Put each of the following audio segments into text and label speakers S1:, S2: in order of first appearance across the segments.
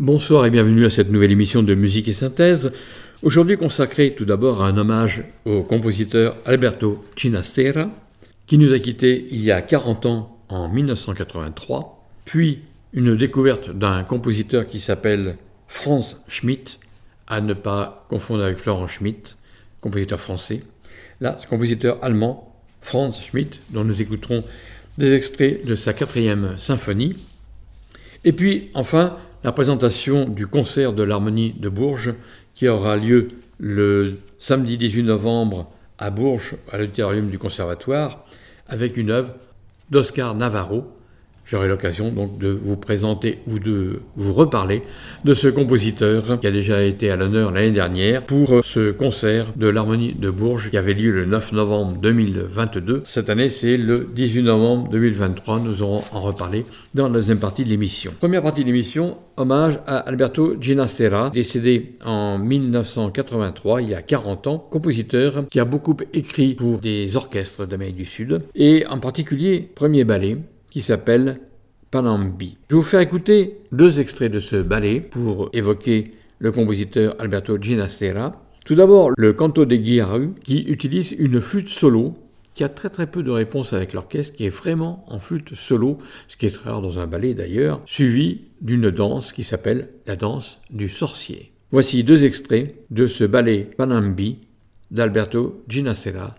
S1: Bonsoir et bienvenue à cette nouvelle émission de musique et synthèse. Aujourd'hui consacrée tout d'abord à un hommage au compositeur Alberto Ginastera, qui nous a quittés il y a 40 ans en 1983, puis une découverte d'un compositeur qui s'appelle Franz Schmidt, à ne pas confondre avec Florent Schmidt, compositeur français. Là, ce compositeur allemand, Franz Schmidt, dont nous écouterons des extraits de sa quatrième symphonie. Et puis, enfin, la présentation du concert de l'harmonie de Bourges qui aura lieu le samedi 18 novembre à Bourges, à l'auditorium du Conservatoire, avec une œuvre d'Oscar Navarro. J'aurai l'occasion donc de vous présenter ou de vous reparler de ce compositeur qui a déjà été à l'honneur l'année dernière pour ce concert de l'harmonie de Bourges qui avait lieu le 9 novembre 2022. Cette année, c'est le 18 novembre 2023. Nous aurons en reparler dans la deuxième partie de l'émission. Première partie de l'émission, hommage à Alberto Ginastera, décédé en 1983, il y a 40 ans, compositeur qui a beaucoup écrit pour des orchestres d'Amérique du Sud et en particulier premier ballet qui s'appelle Panambi. Je vais vous faire écouter deux extraits de ce ballet pour évoquer le compositeur Alberto Ginastera. Tout d'abord, le canto de Guiaru qui utilise une flûte solo qui a très très peu de réponse avec l'orchestre, qui est vraiment en flûte solo, ce qui est très rare dans un ballet d'ailleurs, suivi d'une danse qui s'appelle la danse du sorcier. Voici deux extraits de ce ballet Panambi d'Alberto Ginastera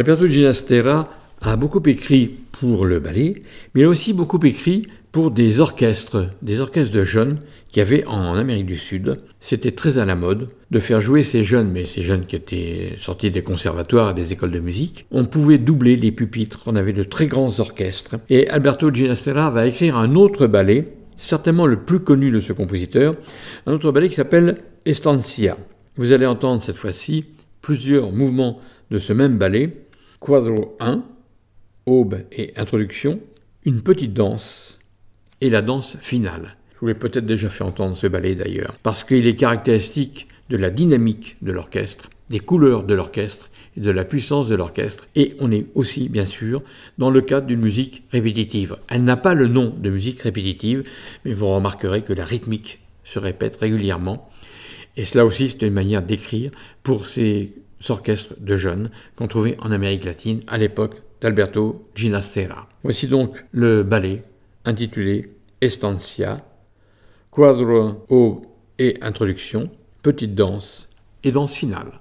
S1: Alberto Ginastera a beaucoup écrit pour le ballet, mais il a aussi beaucoup écrit pour des orchestres, des orchestres de jeunes qu'il y avait en Amérique du Sud. C'était très à la mode de faire jouer ces jeunes, mais ces jeunes qui étaient sortis des conservatoires et des écoles de musique. On pouvait doubler les pupitres, on avait de très grands orchestres. Et Alberto Ginastera va écrire un autre ballet, certainement le plus connu de ce compositeur, un autre ballet qui s'appelle Estancia. Vous allez entendre cette fois-ci plusieurs mouvements de ce même ballet. Quadro 1, aube et introduction, une petite danse et la danse finale. Je vous l'ai peut-être déjà fait entendre ce ballet d'ailleurs, parce qu'il est caractéristique de la dynamique de l'orchestre, des couleurs de l'orchestre et de la puissance de l'orchestre. Et on est aussi, bien sûr, dans le cadre d'une musique répétitive. Elle n'a pas le nom de musique répétitive, mais vous remarquerez que la rythmique se répète régulièrement. Et cela aussi, c'est une manière d'écrire pour ces orchestres de jeunes qu'on trouvait en Amérique latine à l'époque d'Alberto Ginastera. Voici donc le ballet intitulé Estancia quadro haut et introduction, petite danse et danse finale.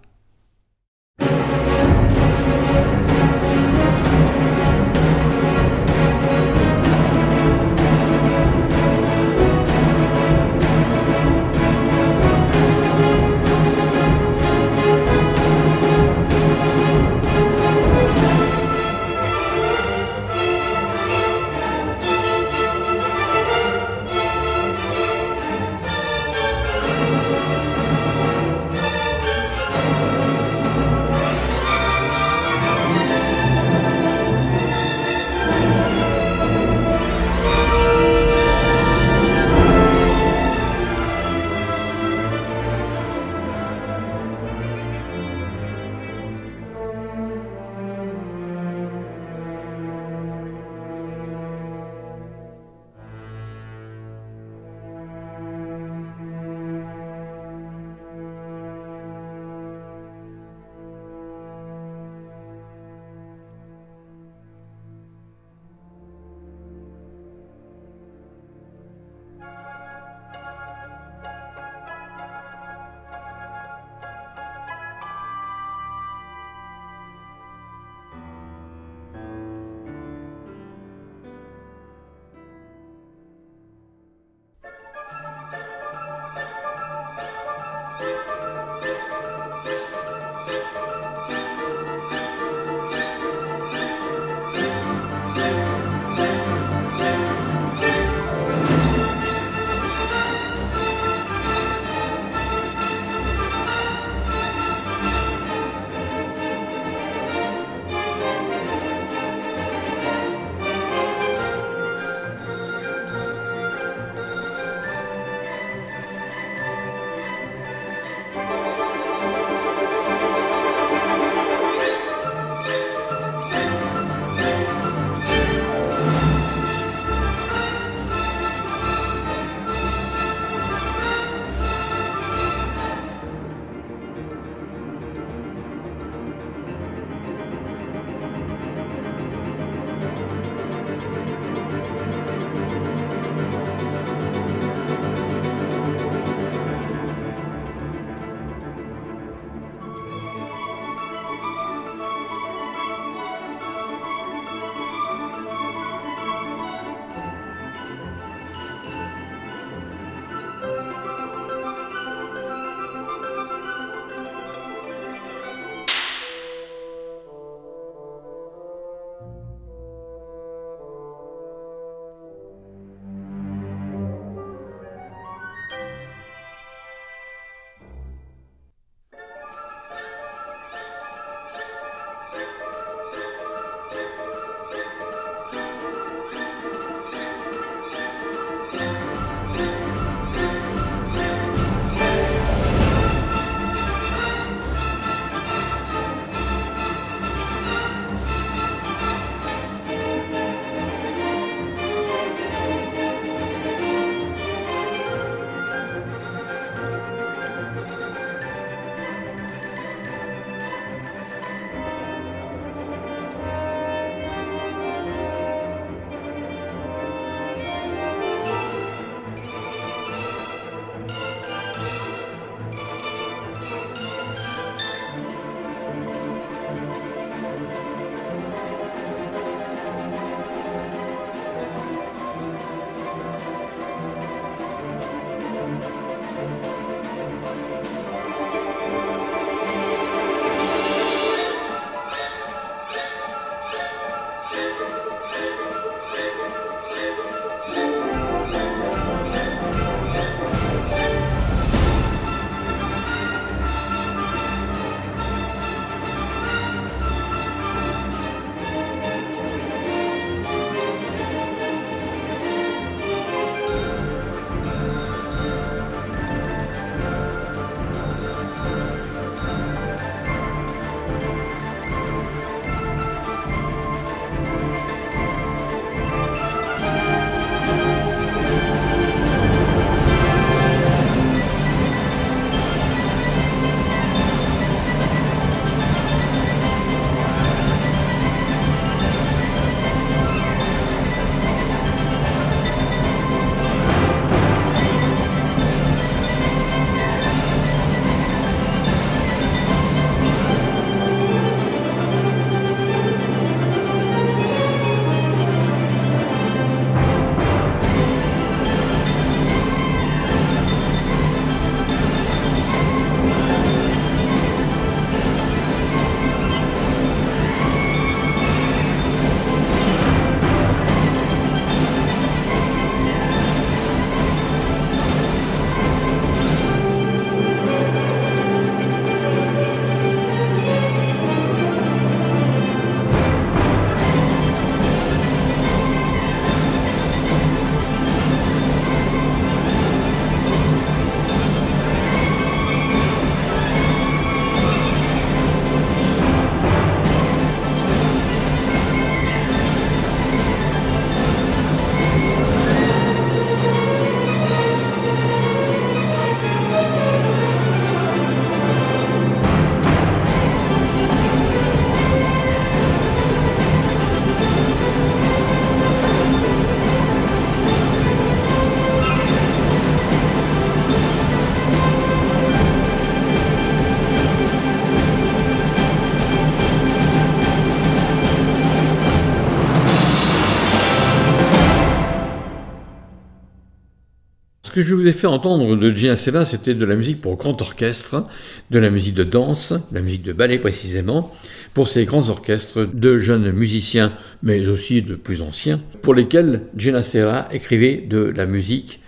S1: Que je vous ai fait entendre de Gina Sella, c'était de la musique pour grand orchestre, de la musique de danse, de la musique de ballet précisément, pour ces grands orchestres de jeunes musiciens, mais aussi de plus anciens, pour lesquels Gina Sella écrivait de la musique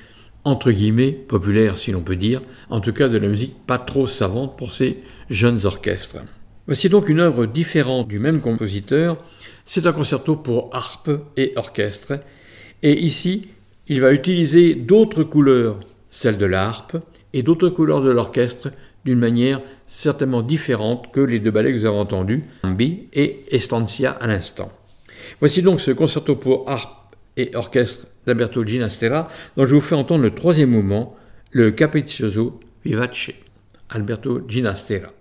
S1: entre guillemets populaire si l'on peut dire, en tout cas de la musique pas trop savante pour ces jeunes orchestres. Voici donc une œuvre différente du même compositeur, c'est un concerto pour harpe et orchestre, et ici il va utiliser d'autres couleurs, celles de la harpe, et d'autres couleurs de l'orchestre, d'une manière certainement différente que les deux ballets que vous avez entendus, Ambi et Estancia à l'instant. Voici donc ce concerto pour harpe et orchestre d'Alberto Ginastera, dont je vous fais entendre le troisième mouvement, le Capriccioso Vivace, Alberto Ginastera.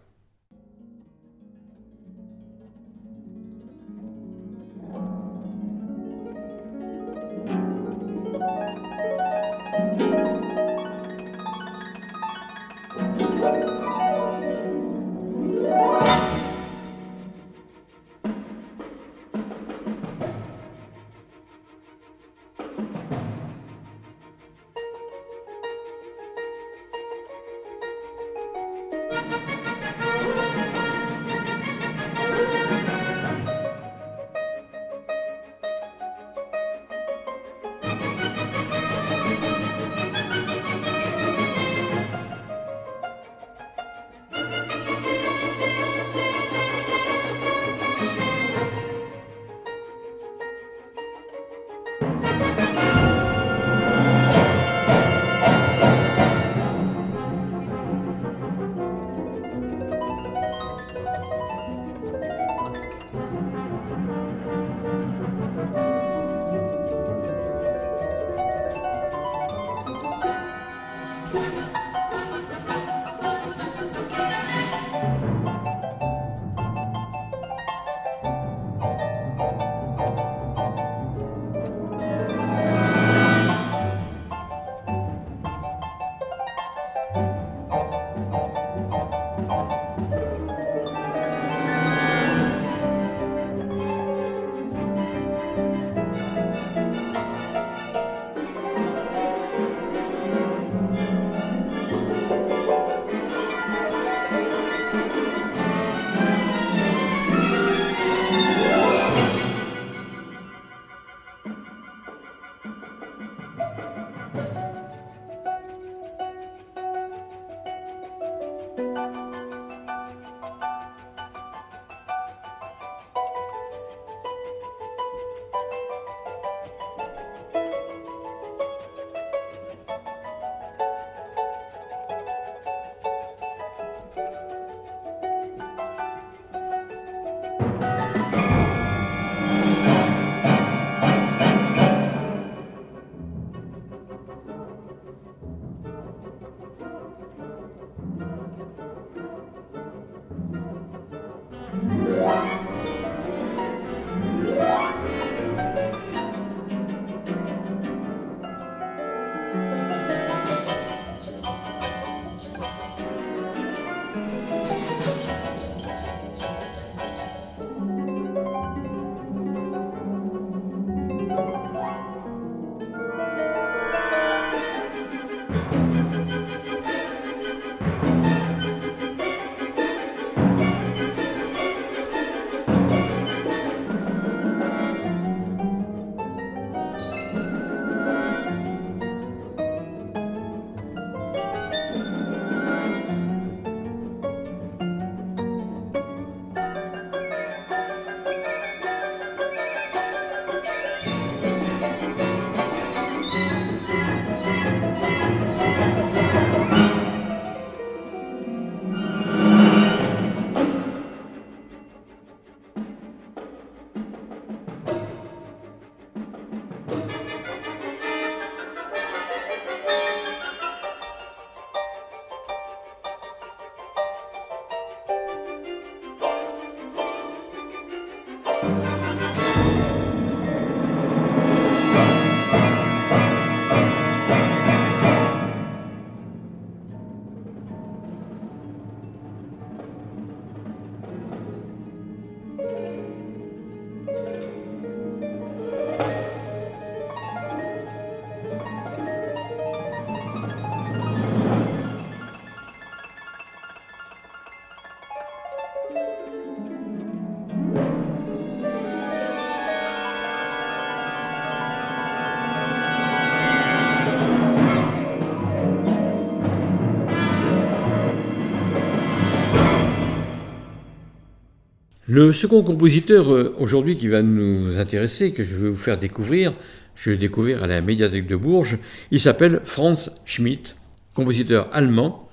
S1: Le second compositeur euh, aujourd'hui qui va nous intéresser, que je vais vous faire découvrir, je l'ai découvert à la médiathèque de Bourges, il s'appelle Franz Schmidt, compositeur allemand,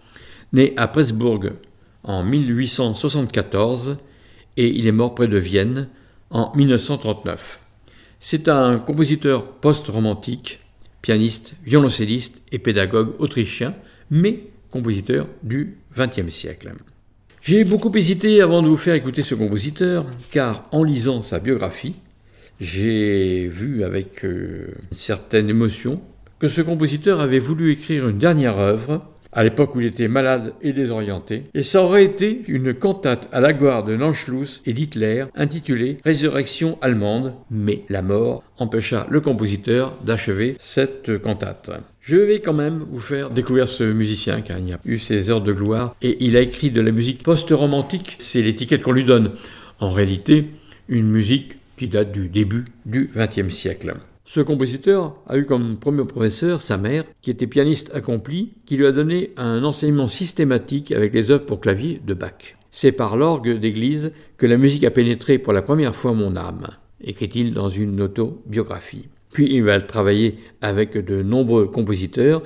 S1: né à Pressburg en 1874 et il est mort près de Vienne en 1939. C'est un compositeur post-romantique, pianiste, violoncelliste et pédagogue autrichien, mais compositeur du XXe siècle. J'ai beaucoup hésité avant de vous faire écouter ce compositeur, car en lisant sa biographie, j'ai vu avec euh, une certaine émotion que ce compositeur avait voulu écrire une dernière œuvre à l'époque où il était malade et désorienté, et ça aurait été une cantate à la gloire de l'Anschluss et d'Hitler intitulée Résurrection allemande, mais la mort empêcha le compositeur d'achever cette cantate. Je vais quand même vous faire découvrir ce musicien car il a eu ses heures de gloire et il a écrit de la musique post-romantique, c'est l'étiquette qu'on lui donne. En réalité, une musique qui date du début du XXe siècle. Ce compositeur a eu comme premier professeur sa mère, qui était pianiste accomplie, qui lui a donné un enseignement systématique avec les œuvres pour clavier de Bach. C'est par l'orgue d'église que la musique a pénétré pour la première fois mon âme, écrit-il dans une autobiographie. Puis il va travailler avec de nombreux compositeurs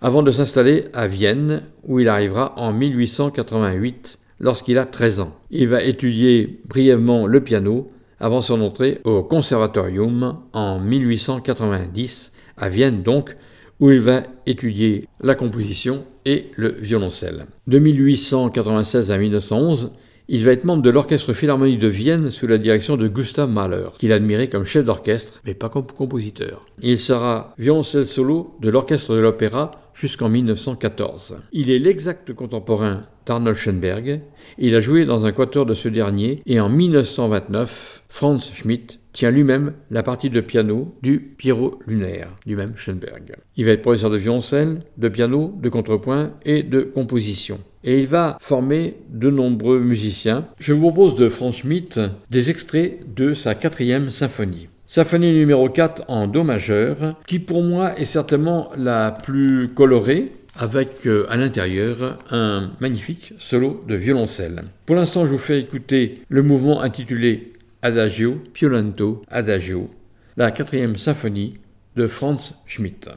S1: avant de s'installer à Vienne, où il arrivera en 1888 lorsqu'il a 13 ans. Il va étudier brièvement le piano avant son entrée au Conservatorium en 1890, à Vienne donc, où il va étudier la composition et le violoncelle. De 1896 à 1911, il va être membre de l'Orchestre Philharmonique de Vienne sous la direction de Gustav Mahler, qu'il admirait comme chef d'orchestre, mais pas comme compositeur. Il sera violoncelle solo de l'Orchestre de l'Opéra jusqu'en 1914. Il est l'exact contemporain d'Arnold Schoenberg. Il a joué dans un quatuor de ce dernier et en 1929, Franz Schmidt tient lui-même la partie de piano du Pierrot lunaire du même Schoenberg. Il va être professeur de violoncelle, de piano, de contrepoint et de composition. Et il va former de nombreux musiciens. Je vous propose de Franz Schmidt des extraits de sa quatrième symphonie. Symphonie numéro 4 en Do majeur, qui pour moi est certainement la plus colorée, avec euh, à l'intérieur un magnifique solo de violoncelle. Pour l'instant, je vous fais écouter le mouvement intitulé Adagio, Piolento, Adagio, la quatrième symphonie de Franz Schmidt.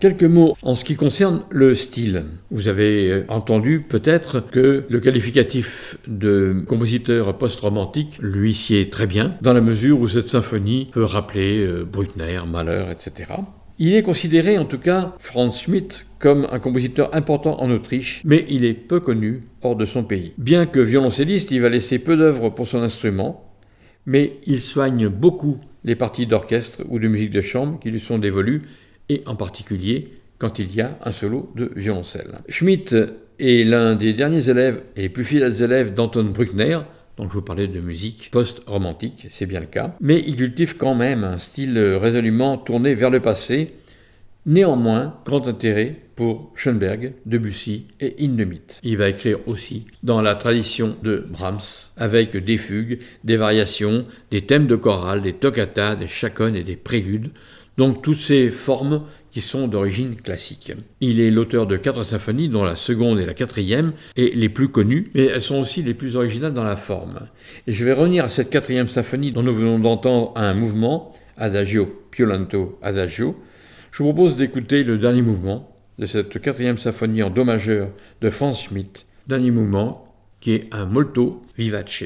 S1: Quelques mots en ce qui concerne le style. Vous avez euh, entendu peut-être que le qualificatif de compositeur post-romantique lui sied très bien, dans la mesure où cette symphonie peut rappeler euh, Bruckner, Mahler, etc. Il est considéré, en tout cas, Franz Schmidt, comme un compositeur important en Autriche, mais il est peu connu hors de son pays. Bien que violoncelliste, il va laisser peu d'œuvres pour son instrument, mais il soigne beaucoup les parties d'orchestre ou de musique de chambre qui lui sont dévolues et en particulier quand il y a un solo de violoncelle. Schmidt est l'un des derniers élèves et les plus fidèles élèves d'Anton Bruckner, dont je vous parlais de musique post-romantique, c'est bien le cas, mais il cultive quand même un style résolument tourné vers le passé, néanmoins grand intérêt pour Schoenberg, Debussy et Hindemith. Il va écrire aussi dans la tradition de Brahms, avec des fugues, des variations, des thèmes de chorale, des toccatas, des chaconnes et des préludes, donc toutes ces formes qui sont d'origine classique. Il est l'auteur de quatre symphonies, dont la seconde et la quatrième, et les plus connues, mais elles sont aussi les plus originales dans la forme. Et je vais revenir à cette quatrième symphonie dont nous venons d'entendre un mouvement, Adagio, Piolento, Adagio. Je vous propose d'écouter le dernier mouvement de cette quatrième symphonie en do majeur de Franz Schmidt, dernier mouvement qui est un molto vivace.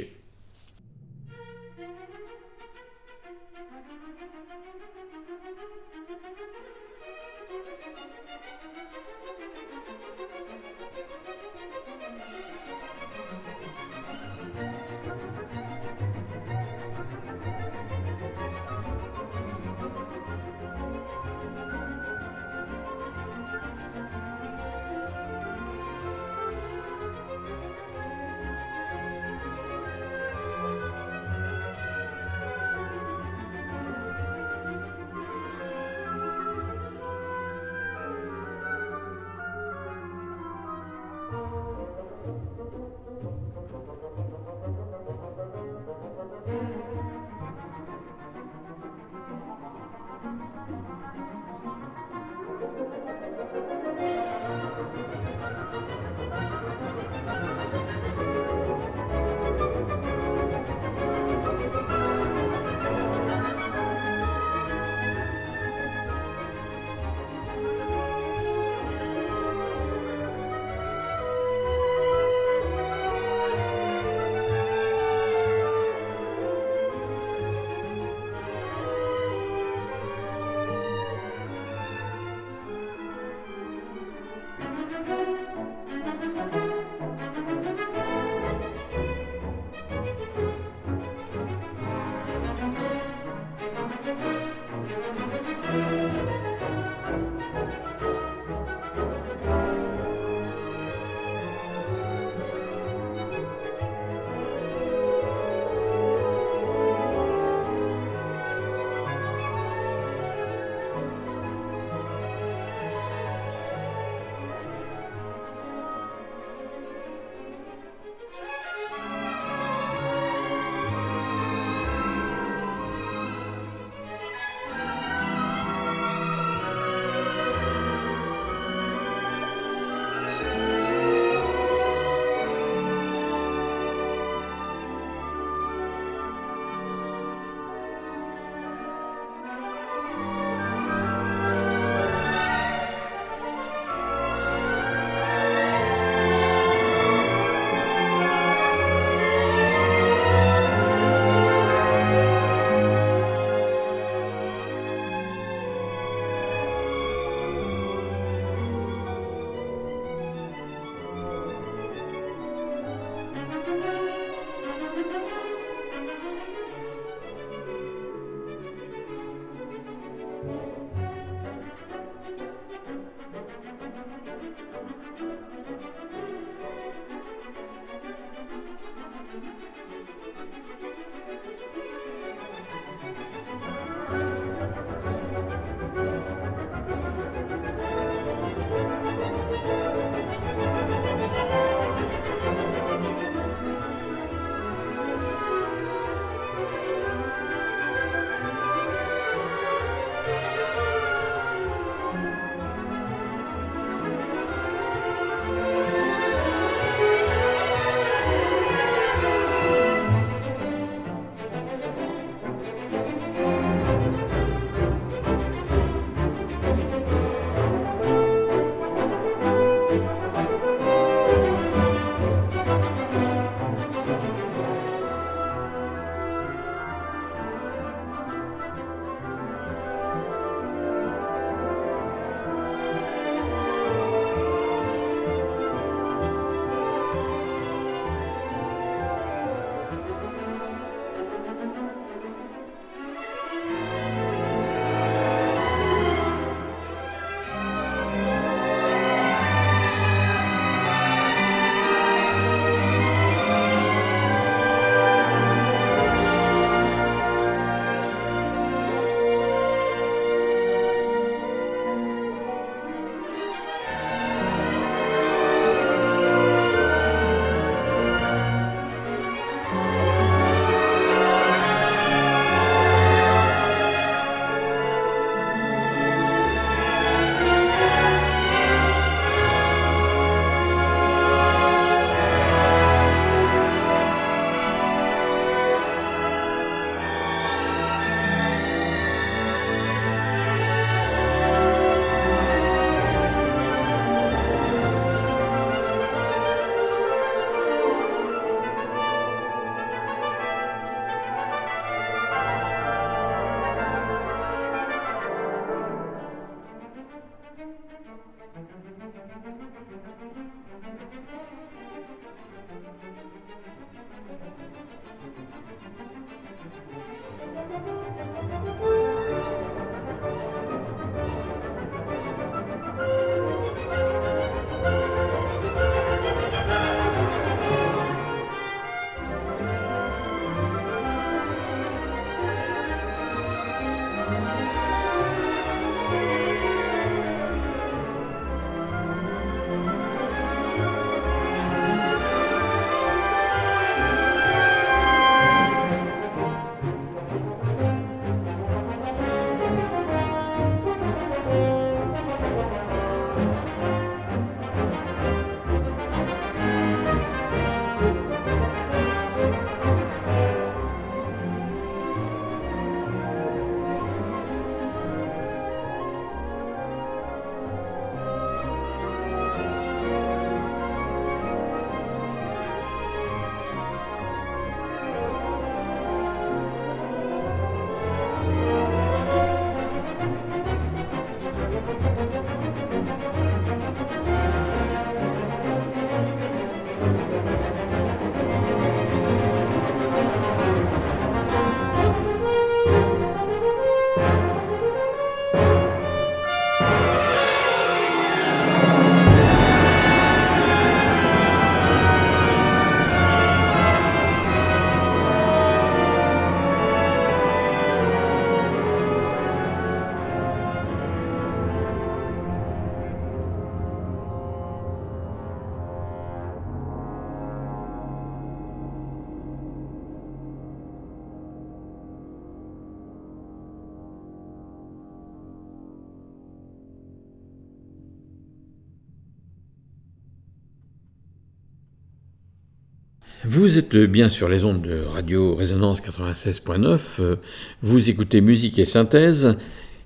S1: Vous êtes bien sur les ondes de Radio Résonance 96.9, vous écoutez Musique et Synthèse,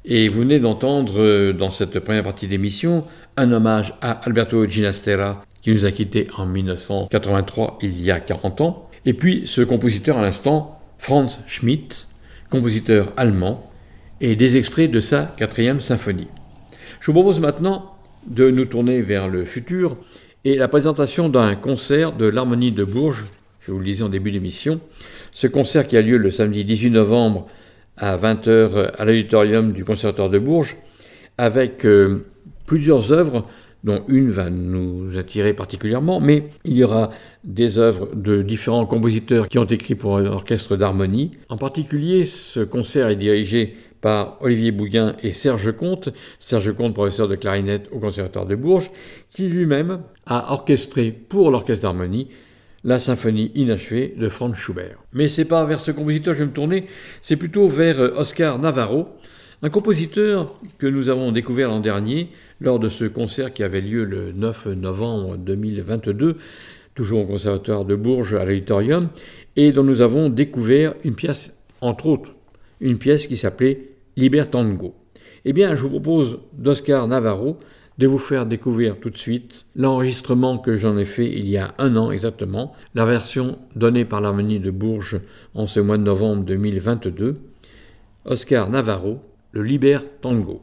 S1: et vous venez d'entendre euh, dans cette première partie d'émission un hommage à Alberto Ginastera, qui nous a quittés en 1983, il y a 40 ans, et puis ce compositeur à l'instant, Franz Schmidt, compositeur allemand, et des extraits de sa quatrième symphonie. Je vous propose maintenant de nous tourner vers le futur et la présentation d'un concert de l'Harmonie de Bourges, je vous le disais en début d'émission. Ce concert qui a lieu le samedi 18 novembre à 20h à l'auditorium du Conservatoire de Bourges, avec euh, plusieurs œuvres, dont une va nous attirer particulièrement, mais il y aura des œuvres de différents compositeurs qui ont écrit pour l'orchestre d'harmonie. En particulier, ce concert est dirigé par Olivier Bouguin et Serge Comte, Serge Comte, professeur de clarinette au Conservatoire de Bourges, qui lui-même a orchestré pour l'orchestre d'harmonie la symphonie inachevée de Franz Schubert. Mais c'est pas vers ce compositeur que je vais me tourner, c'est plutôt vers euh, Oscar Navarro, un compositeur que nous avons découvert l'an dernier lors de ce concert qui avait lieu le 9 novembre 2022, toujours au Conservatoire de Bourges à l'auditorium, et dont nous avons découvert une pièce, entre autres, une pièce qui s'appelait Libertango. Eh bien, je vous propose d'Oscar Navarro de vous faire découvrir tout de suite l'enregistrement que j'en ai fait il y a un an exactement, la version donnée par l'harmonie de Bourges en ce mois de novembre 2022, Oscar Navarro, le Liber Tango.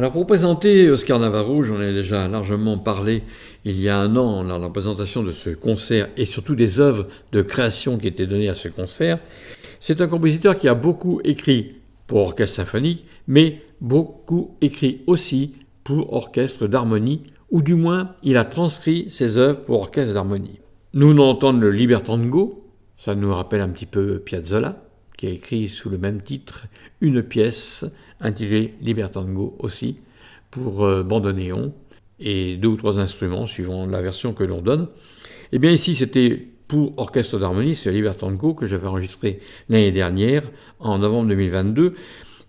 S1: Alors pour présenter Oscar Navarro, j'en ai déjà largement parlé il y a un an de la présentation de ce concert et surtout des œuvres de création qui étaient données à ce concert. C'est un compositeur qui a beaucoup écrit pour orchestre symphonique, mais beaucoup écrit aussi pour orchestre d'harmonie, ou du moins il a transcrit ses œuvres pour orchestre d'harmonie. Nous venons d'entendre le Libertango, ça nous rappelle un petit peu Piazzolla, qui a écrit sous le même titre une pièce intitulée Libertango aussi, pour euh, bandoneon et deux ou trois instruments suivant la version que l'on donne. Et eh bien ici c'était pour orchestre d'harmonie, c'est Libertango que j'avais enregistré l'année dernière, en novembre 2022.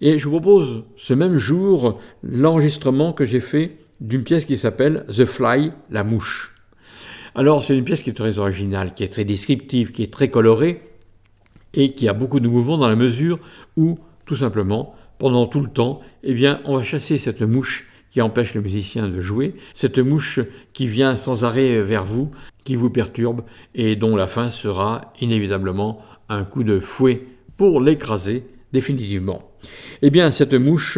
S1: Et je vous propose ce même jour l'enregistrement que j'ai fait d'une pièce qui s'appelle The Fly, la mouche. Alors c'est une pièce qui est très originale, qui est très descriptive, qui est très colorée et qui a beaucoup de mouvements dans la mesure où, tout simplement, pendant tout le temps, eh bien, on va chasser cette mouche qui empêche le musicien de jouer, cette mouche qui vient sans arrêt vers vous, qui vous perturbe et dont la fin sera inévitablement un coup de fouet pour l'écraser définitivement. Eh bien, cette mouche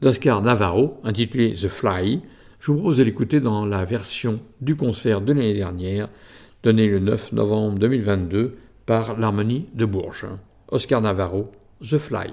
S1: d'Oscar Navarro, intitulée The Fly, je vous propose de l'écouter dans la version du concert de l'année dernière, donnée le 9 novembre 2022 par l'Harmonie de Bourges. Oscar Navarro, The Fly.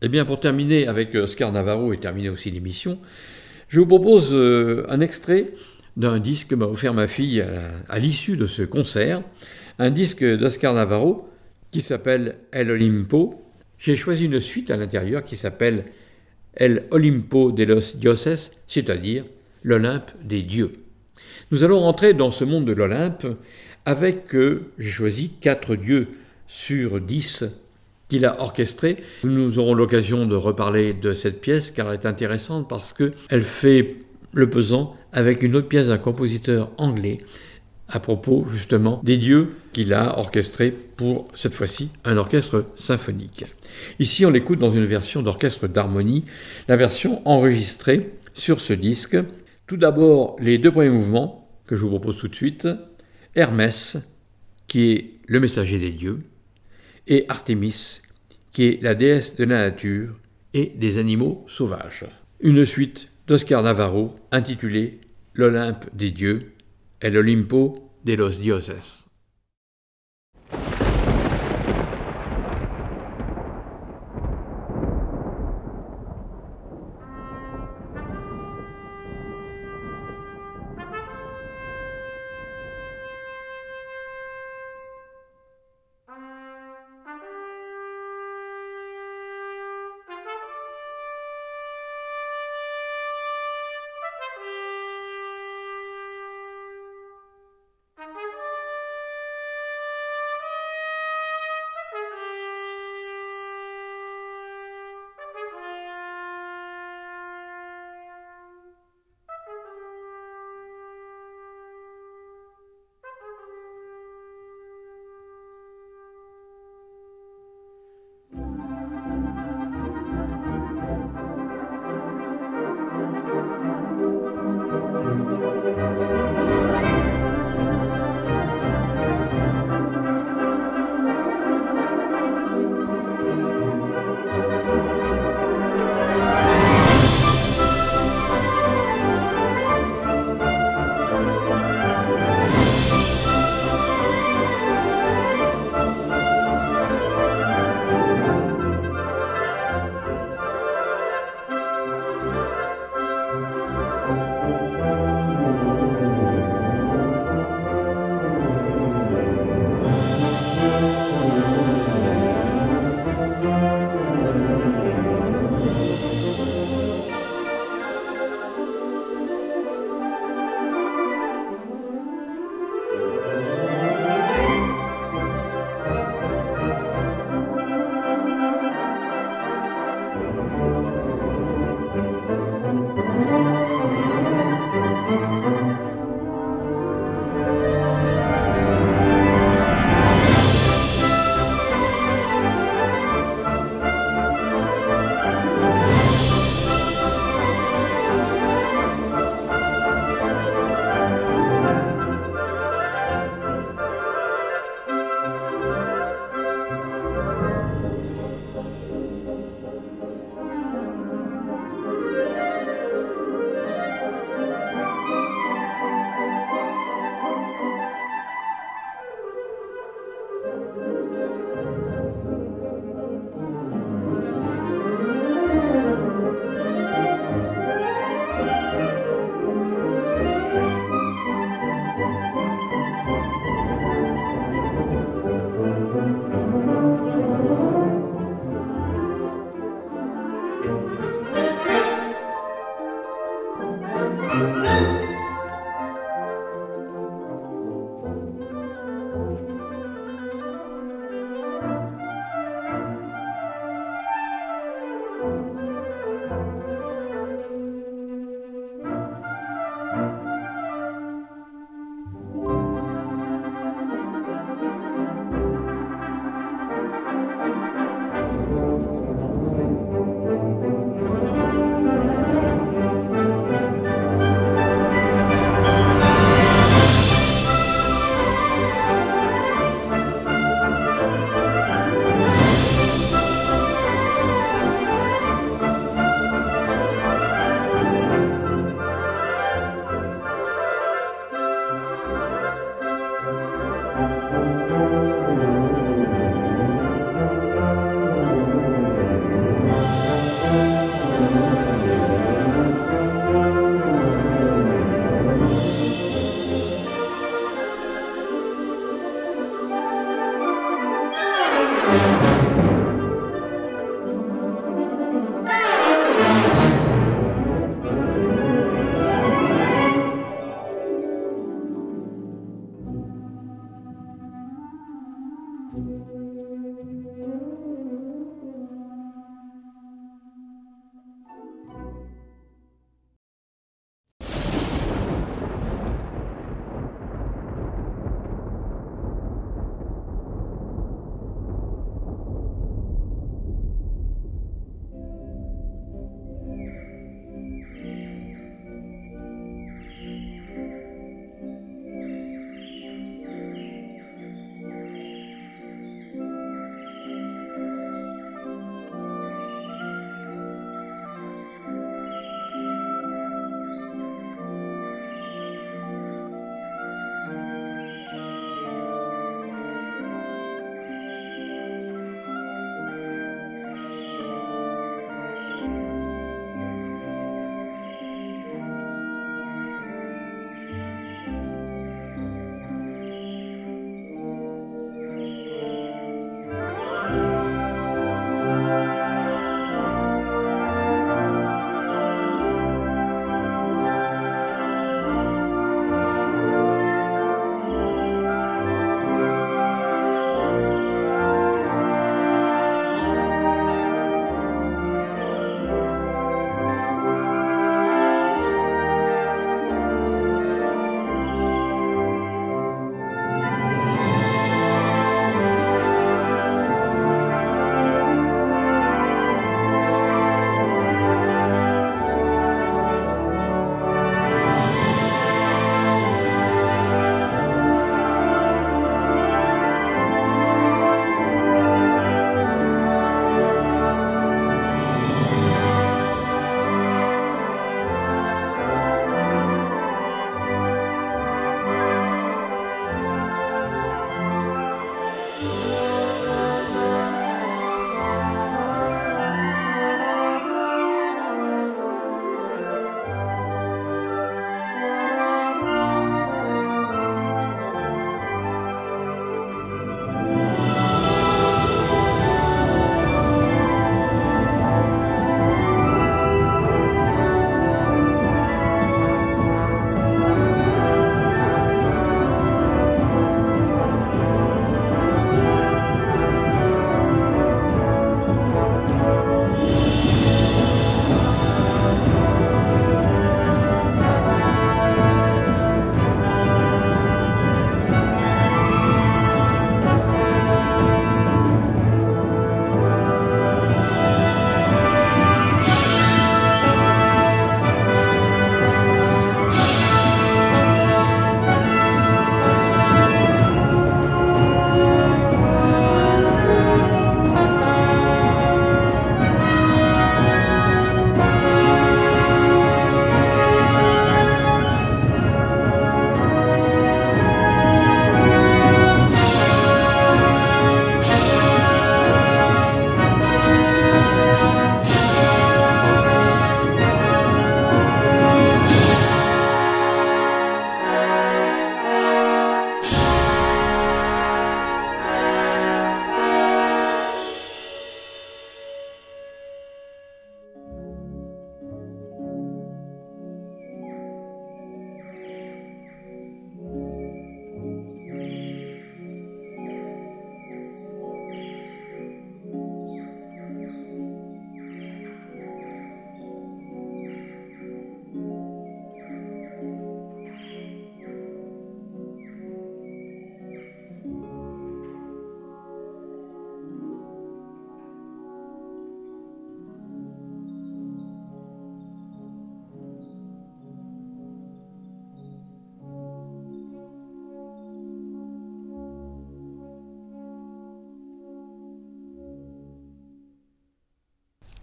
S1: Eh bien, pour terminer avec euh, Oscar Navarro et terminer aussi l'émission, je vous propose euh, un extrait d'un disque que m'a offert ma fille à, l'issue de ce concert, un disque d'Oscar Navarro qui s'appelle El Olimpo. J'ai choisi une suite à l'intérieur qui s'appelle El Olimpo de los Dioses, c'est-à-dire l'Olympe des dieux. Nous allons rentrer dans ce monde de l'Olympe avec, euh, j'ai choisi quatre dieux sur dix qu'il a orchestré. Nous aurons l'occasion de reparler de cette pièce car elle est intéressante parce qu'elle fait le pesant avec une autre pièce d'un compositeur anglais à propos justement des dieux qu'il a orchestrés pour cette fois-ci un orchestre symphonique. Ici on l'écoute dans une version d'orchestre d'harmonie, la version enregistrée sur ce disque. Tout d'abord les deux premiers mouvements que je vous propose tout de suite. Hermès, qui est le messager des dieux, et Artémis, qui est la déesse de la nature et des animaux sauvages. Une suite d'Oscar Navarro intitulée L'Olympe des dieux, El Olimpo de los dioses.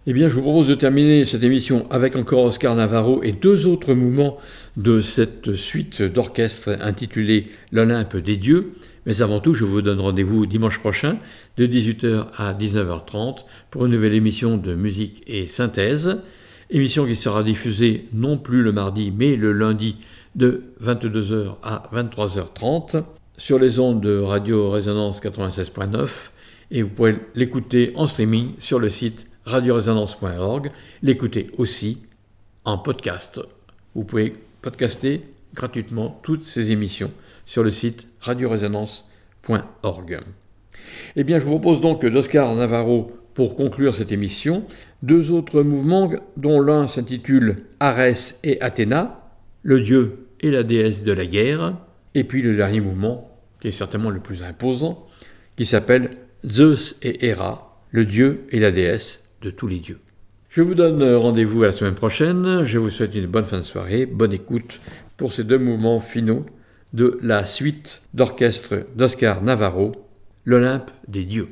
S1: Eh bien, je vous propose de terminer cette émission avec encore Oscar Navarro et deux autres mouvements de cette suite d'orchestre intitulée L'Olympe des dieux. Mais avant tout, je vous donne rendez-vous dimanche prochain de 18h à 19h30 pour une nouvelle émission de musique et synthèse. Émission qui sera diffusée non plus le mardi mais le lundi de 22h à 23h30 sur les ondes de Radio Résonance 96.9 et vous pouvez l'écouter en streaming sur le site radioresonance.org, l'écouter aussi en podcast. Vous pouvez podcaster gratuitement toutes ces émissions sur le site radioresonance.org. Eh bien, je vous propose donc d'Oscar Navarro pour conclure cette émission deux autres mouvements dont l'un s'intitule Arès et Athéna, le dieu et la déesse de la guerre, et puis le dernier mouvement, qui est certainement le plus imposant, qui s'appelle Zeus et Héra, le dieu et la déesse de tous les dieux. Je vous donne rendez-vous à la semaine prochaine, je vous souhaite une bonne fin de soirée, bonne écoute pour ces deux mouvements finaux de la suite d'orchestre d'Oscar Navarro, l'Olympe des dieux.